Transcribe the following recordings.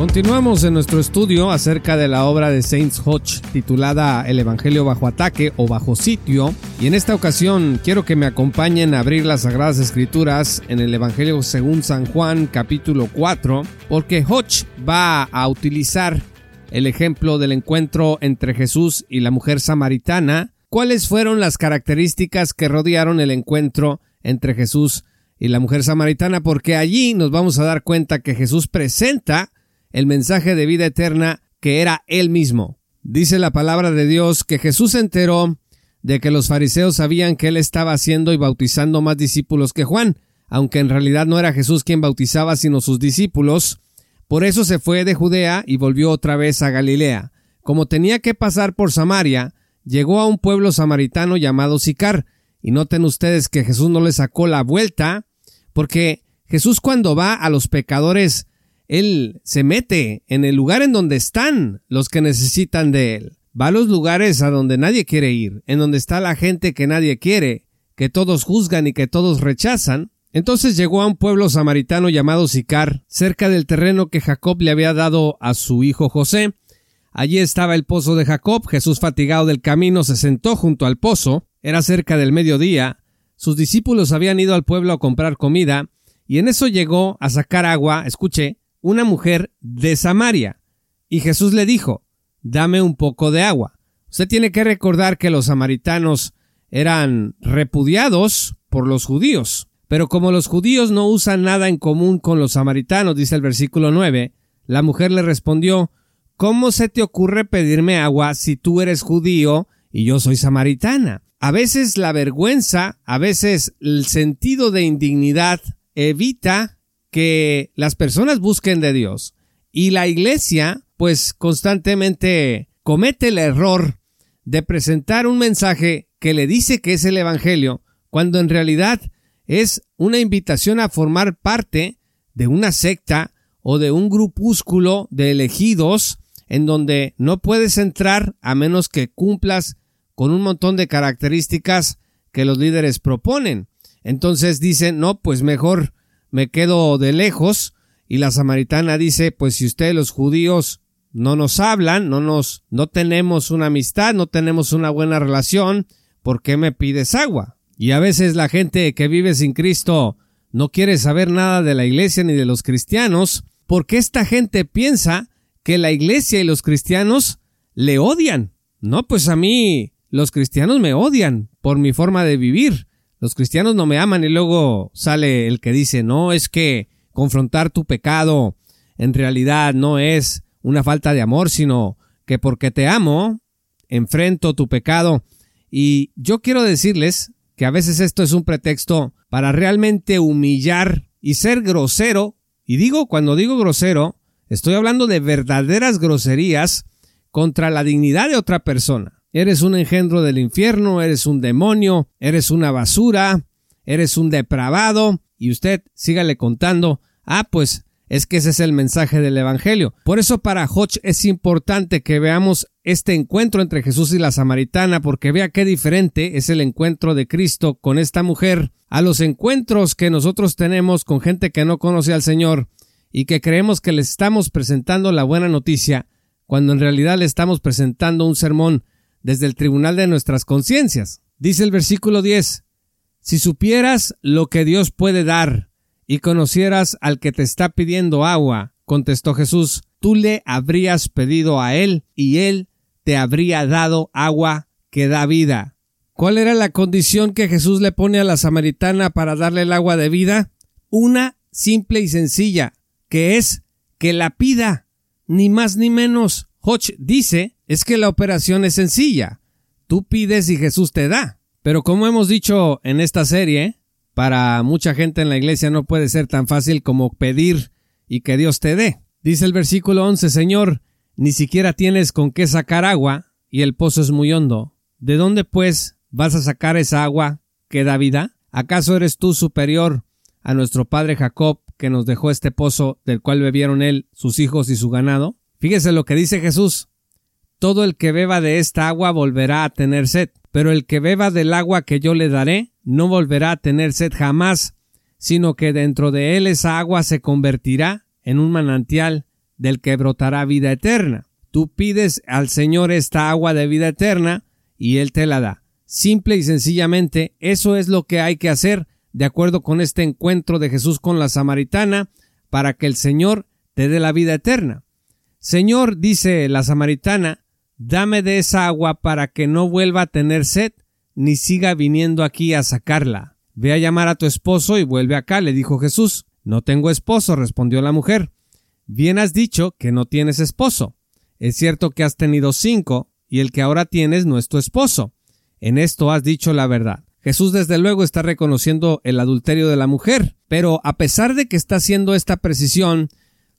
Continuamos en nuestro estudio acerca de la obra de Saints Hodge titulada El Evangelio bajo ataque o bajo sitio. Y en esta ocasión quiero que me acompañen a abrir las Sagradas Escrituras en el Evangelio según San Juan capítulo 4 porque Hodge va a utilizar el ejemplo del encuentro entre Jesús y la mujer samaritana, cuáles fueron las características que rodearon el encuentro entre Jesús y la mujer samaritana porque allí nos vamos a dar cuenta que Jesús presenta el mensaje de vida eterna que era él mismo. Dice la palabra de Dios que Jesús se enteró de que los fariseos sabían que él estaba haciendo y bautizando más discípulos que Juan, aunque en realidad no era Jesús quien bautizaba sino sus discípulos. Por eso se fue de Judea y volvió otra vez a Galilea. Como tenía que pasar por Samaria, llegó a un pueblo samaritano llamado Sicar. Y noten ustedes que Jesús no le sacó la vuelta, porque Jesús cuando va a los pecadores él se mete en el lugar en donde están los que necesitan de Él. Va a los lugares a donde nadie quiere ir, en donde está la gente que nadie quiere, que todos juzgan y que todos rechazan. Entonces llegó a un pueblo samaritano llamado Sicar, cerca del terreno que Jacob le había dado a su hijo José. Allí estaba el pozo de Jacob. Jesús, fatigado del camino, se sentó junto al pozo. Era cerca del mediodía. Sus discípulos habían ido al pueblo a comprar comida, y en eso llegó a sacar agua, escuche, una mujer de Samaria. Y Jesús le dijo, dame un poco de agua. Usted tiene que recordar que los samaritanos eran repudiados por los judíos. Pero como los judíos no usan nada en común con los samaritanos, dice el versículo 9, la mujer le respondió, ¿Cómo se te ocurre pedirme agua si tú eres judío y yo soy samaritana? A veces la vergüenza, a veces el sentido de indignidad evita que las personas busquen de Dios. Y la iglesia, pues constantemente comete el error de presentar un mensaje que le dice que es el Evangelio, cuando en realidad es una invitación a formar parte de una secta o de un grupúsculo de elegidos en donde no puedes entrar a menos que cumplas con un montón de características que los líderes proponen. Entonces dicen, no, pues mejor me quedo de lejos. Y la samaritana dice, pues si ustedes los judíos no nos hablan, no nos, no tenemos una amistad, no tenemos una buena relación, ¿por qué me pides agua? Y a veces la gente que vive sin Cristo no quiere saber nada de la iglesia ni de los cristianos, porque esta gente piensa que la iglesia y los cristianos le odian. No, pues a mí los cristianos me odian por mi forma de vivir los cristianos no me aman y luego sale el que dice, no, es que confrontar tu pecado en realidad no es una falta de amor, sino que porque te amo, enfrento tu pecado. Y yo quiero decirles que a veces esto es un pretexto para realmente humillar y ser grosero. Y digo, cuando digo grosero, estoy hablando de verdaderas groserías contra la dignidad de otra persona. Eres un engendro del infierno, eres un demonio, eres una basura, eres un depravado, y usted sígale contando, ah, pues es que ese es el mensaje del Evangelio. Por eso para Hodge es importante que veamos este encuentro entre Jesús y la samaritana, porque vea qué diferente es el encuentro de Cristo con esta mujer. A los encuentros que nosotros tenemos con gente que no conoce al Señor y que creemos que le estamos presentando la buena noticia, cuando en realidad le estamos presentando un sermón desde el tribunal de nuestras conciencias. Dice el versículo 10, Si supieras lo que Dios puede dar y conocieras al que te está pidiendo agua, contestó Jesús, tú le habrías pedido a él y él te habría dado agua que da vida. ¿Cuál era la condición que Jesús le pone a la samaritana para darle el agua de vida? Una simple y sencilla, que es que la pida, ni más ni menos. Hodge dice es que la operación es sencilla. Tú pides y Jesús te da. Pero como hemos dicho en esta serie, para mucha gente en la iglesia no puede ser tan fácil como pedir y que Dios te dé. Dice el versículo 11, Señor, ni siquiera tienes con qué sacar agua y el pozo es muy hondo. ¿De dónde pues vas a sacar esa agua que da vida? ¿Acaso eres tú superior a nuestro padre Jacob que nos dejó este pozo del cual bebieron él, sus hijos y su ganado? Fíjese lo que dice Jesús. Todo el que beba de esta agua volverá a tener sed, pero el que beba del agua que yo le daré no volverá a tener sed jamás, sino que dentro de él esa agua se convertirá en un manantial del que brotará vida eterna. Tú pides al Señor esta agua de vida eterna y Él te la da. Simple y sencillamente, eso es lo que hay que hacer de acuerdo con este encuentro de Jesús con la samaritana para que el Señor te dé la vida eterna. Señor, dice la samaritana, dame de esa agua para que no vuelva a tener sed ni siga viniendo aquí a sacarla. Ve a llamar a tu esposo y vuelve acá, le dijo Jesús. No tengo esposo, respondió la mujer. Bien has dicho que no tienes esposo. Es cierto que has tenido cinco, y el que ahora tienes no es tu esposo. En esto has dicho la verdad. Jesús desde luego está reconociendo el adulterio de la mujer, pero a pesar de que está haciendo esta precisión,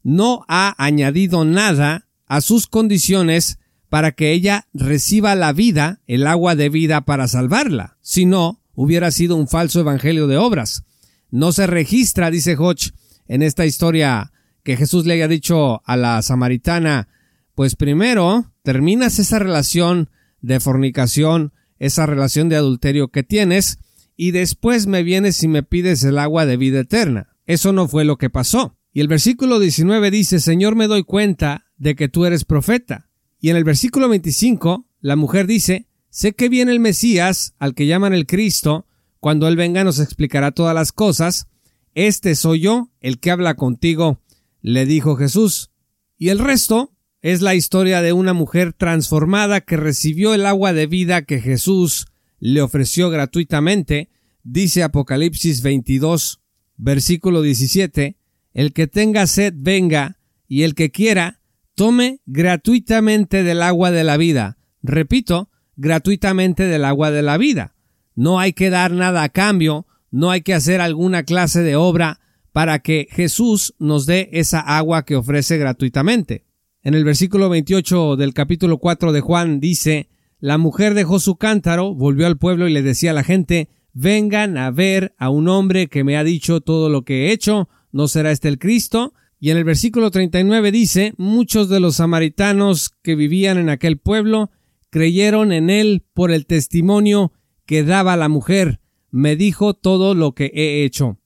no ha añadido nada a sus condiciones para que ella reciba la vida, el agua de vida para salvarla. Si no, hubiera sido un falso evangelio de obras. No se registra, dice Hodge, en esta historia que Jesús le haya dicho a la samaritana, pues primero terminas esa relación de fornicación, esa relación de adulterio que tienes, y después me vienes y me pides el agua de vida eterna. Eso no fue lo que pasó. Y el versículo 19 dice, Señor, me doy cuenta de que tú eres profeta. Y en el versículo 25, la mujer dice, sé que viene el Mesías, al que llaman el Cristo, cuando Él venga nos explicará todas las cosas. Este soy yo, el que habla contigo, le dijo Jesús. Y el resto es la historia de una mujer transformada que recibió el agua de vida que Jesús le ofreció gratuitamente, dice Apocalipsis 22, versículo 17, el que tenga sed venga, y el que quiera, tome gratuitamente del agua de la vida. Repito, gratuitamente del agua de la vida. No hay que dar nada a cambio, no hay que hacer alguna clase de obra para que Jesús nos dé esa agua que ofrece gratuitamente. En el versículo 28 del capítulo 4 de Juan dice, la mujer dejó su cántaro, volvió al pueblo y le decía a la gente, vengan a ver a un hombre que me ha dicho todo lo que he hecho, ¿no será este el Cristo? Y en el versículo 39 dice, muchos de los samaritanos que vivían en aquel pueblo creyeron en él por el testimonio que daba la mujer, me dijo todo lo que he hecho.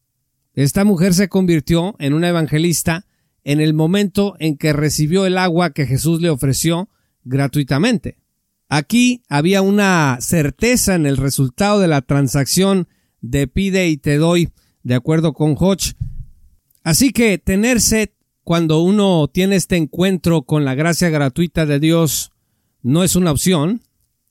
Esta mujer se convirtió en una evangelista en el momento en que recibió el agua que Jesús le ofreció gratuitamente. Aquí había una certeza en el resultado de la transacción de pide y te doy, de acuerdo con Hodge. Así que tener sed cuando uno tiene este encuentro con la gracia gratuita de Dios no es una opción,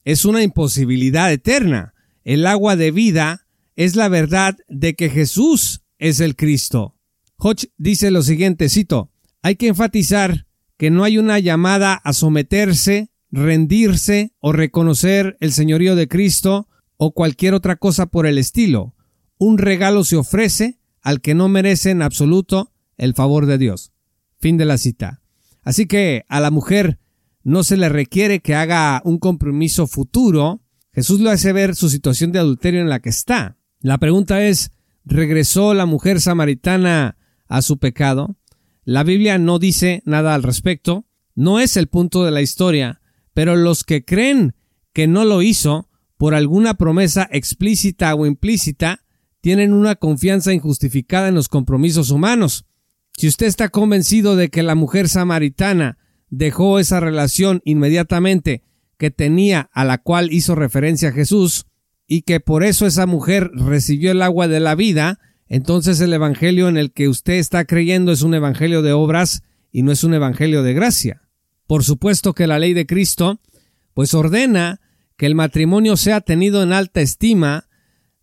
es una imposibilidad eterna. El agua de vida es la verdad de que Jesús es el Cristo. Hodge dice lo siguiente, cito, hay que enfatizar que no hay una llamada a someterse, rendirse o reconocer el señorío de Cristo o cualquier otra cosa por el estilo. Un regalo se ofrece al que no merece en absoluto el favor de Dios. Fin de la cita. Así que a la mujer no se le requiere que haga un compromiso futuro. Jesús lo hace ver su situación de adulterio en la que está. La pregunta es, ¿regresó la mujer samaritana a su pecado. La Biblia no dice nada al respecto, no es el punto de la historia, pero los que creen que no lo hizo por alguna promesa explícita o implícita tienen una confianza injustificada en los compromisos humanos. Si usted está convencido de que la mujer samaritana dejó esa relación inmediatamente que tenía a la cual hizo referencia Jesús, y que por eso esa mujer recibió el agua de la vida, entonces el Evangelio en el que usted está creyendo es un Evangelio de obras y no es un Evangelio de gracia. Por supuesto que la ley de Cristo pues ordena que el matrimonio sea tenido en alta estima.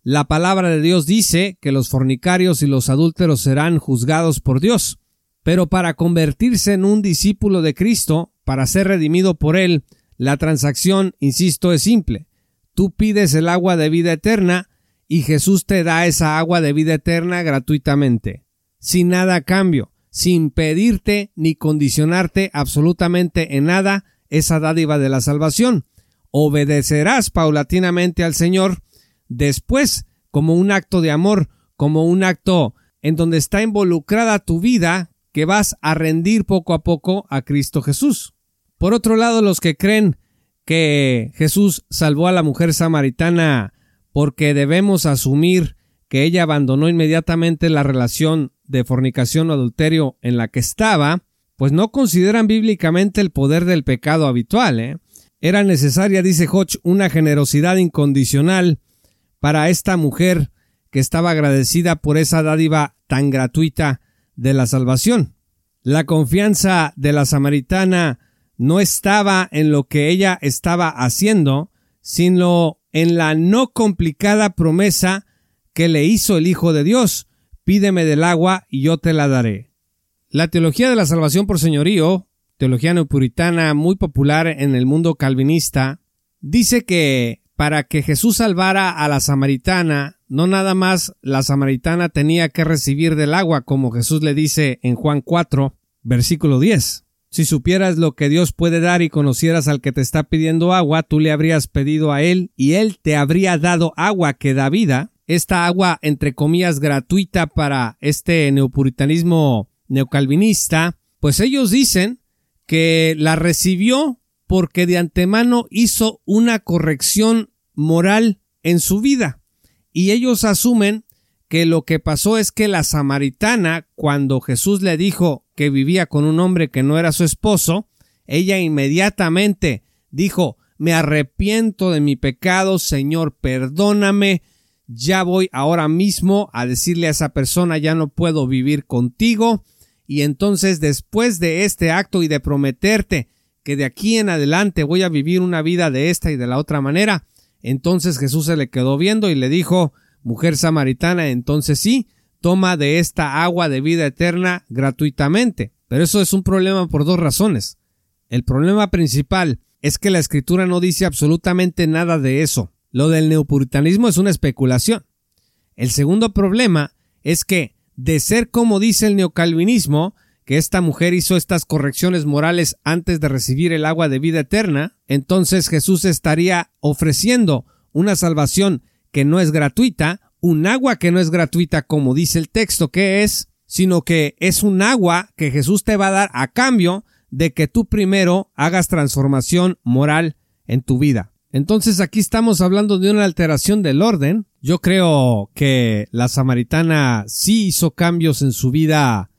La palabra de Dios dice que los fornicarios y los adúlteros serán juzgados por Dios. Pero para convertirse en un discípulo de Cristo, para ser redimido por Él, la transacción, insisto, es simple. Tú pides el agua de vida eterna y Jesús te da esa agua de vida eterna gratuitamente, sin nada a cambio. sin pedirte ni condicionarte absolutamente en nada esa dádiva de la salvación. Obedecerás paulatinamente al Señor después como un acto de amor, como un acto en donde está involucrada tu vida que vas a rendir poco a poco a Cristo Jesús. Por otro lado, los que creen que Jesús salvó a la mujer samaritana porque debemos asumir que ella abandonó inmediatamente la relación de fornicación o adulterio en la que estaba, pues no consideran bíblicamente el poder del pecado habitual. ¿eh? Era necesaria, dice Hodge, una generosidad incondicional para esta mujer que estaba agradecida por esa dádiva tan gratuita de la salvación. La confianza de la samaritana no estaba en lo que ella estaba haciendo, sino en la no complicada promesa que le hizo el Hijo de Dios, pídeme del agua y yo te la daré. La teología de la salvación por señorío, teología neopuritana muy popular en el mundo calvinista, dice que para que Jesús salvara a la samaritana, no nada más la samaritana tenía que recibir del agua, como Jesús le dice en Juan 4, versículo 10. Si supieras lo que Dios puede dar y conocieras al que te está pidiendo agua, tú le habrías pedido a él y él te habría dado agua que da vida. Esta agua, entre comillas, gratuita para este neopuritanismo neocalvinista, pues ellos dicen que la recibió porque de antemano hizo una corrección moral en su vida. Y ellos asumen que lo que pasó es que la samaritana, cuando Jesús le dijo que vivía con un hombre que no era su esposo, ella inmediatamente dijo me arrepiento de mi pecado, Señor, perdóname, ya voy ahora mismo a decirle a esa persona ya no puedo vivir contigo, y entonces después de este acto y de prometerte que de aquí en adelante voy a vivir una vida de esta y de la otra manera, entonces Jesús se le quedó viendo y le dijo mujer samaritana, entonces sí, toma de esta agua de vida eterna gratuitamente. Pero eso es un problema por dos razones. El problema principal es que la escritura no dice absolutamente nada de eso. Lo del neopuritanismo es una especulación. El segundo problema es que, de ser como dice el neocalvinismo, que esta mujer hizo estas correcciones morales antes de recibir el agua de vida eterna, entonces Jesús estaría ofreciendo una salvación que no es gratuita, un agua que no es gratuita como dice el texto que es, sino que es un agua que Jesús te va a dar a cambio de que tú primero hagas transformación moral en tu vida. Entonces aquí estamos hablando de una alteración del orden. Yo creo que la samaritana sí hizo cambios en su vida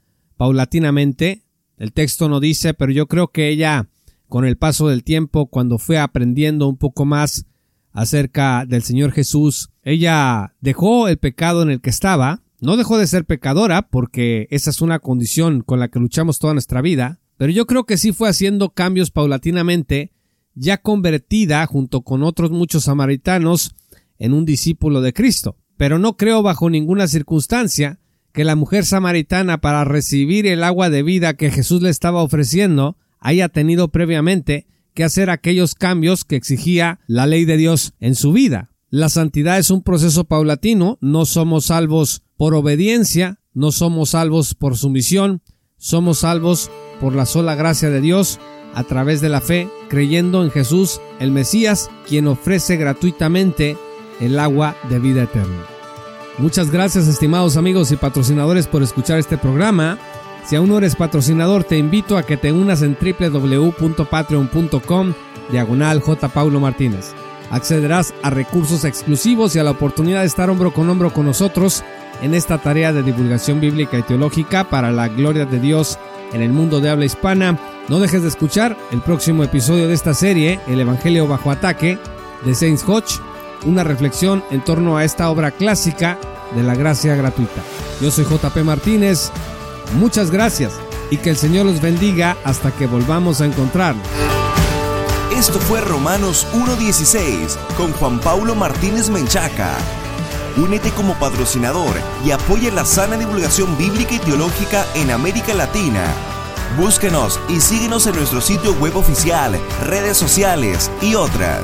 paulatinamente. El texto no dice, pero yo creo que ella, con el paso del tiempo, cuando fue aprendiendo un poco más acerca del Señor Jesús, ella dejó el pecado en el que estaba, no dejó de ser pecadora, porque esa es una condición con la que luchamos toda nuestra vida, pero yo creo que sí fue haciendo cambios paulatinamente, ya convertida junto con otros muchos samaritanos en un discípulo de Cristo. Pero no creo bajo ninguna circunstancia que la mujer samaritana para recibir el agua de vida que Jesús le estaba ofreciendo haya tenido previamente que hacer aquellos cambios que exigía la ley de Dios en su vida. La santidad es un proceso paulatino, no somos salvos por obediencia, no somos salvos por sumisión, somos salvos por la sola gracia de Dios a través de la fe, creyendo en Jesús, el Mesías, quien ofrece gratuitamente el agua de vida eterna. Muchas gracias estimados amigos y patrocinadores por escuchar este programa. Si aún no eres patrocinador, te invito a que te unas en www.patreon.com diagonal J. Paulo Martínez. Accederás a recursos exclusivos y a la oportunidad de estar hombro con hombro con nosotros en esta tarea de divulgación bíblica y teológica para la gloria de Dios en el mundo de habla hispana. No dejes de escuchar el próximo episodio de esta serie, El Evangelio bajo ataque, de Saints Hodge, una reflexión en torno a esta obra clásica de la gracia gratuita. Yo soy JP Martínez Muchas gracias y que el Señor los bendiga hasta que volvamos a encontrarnos. Esto fue Romanos 1.16 con Juan Paulo Martínez Menchaca. Únete como patrocinador y apoya la sana divulgación bíblica y teológica en América Latina. Búsquenos y síguenos en nuestro sitio web oficial, redes sociales y otras.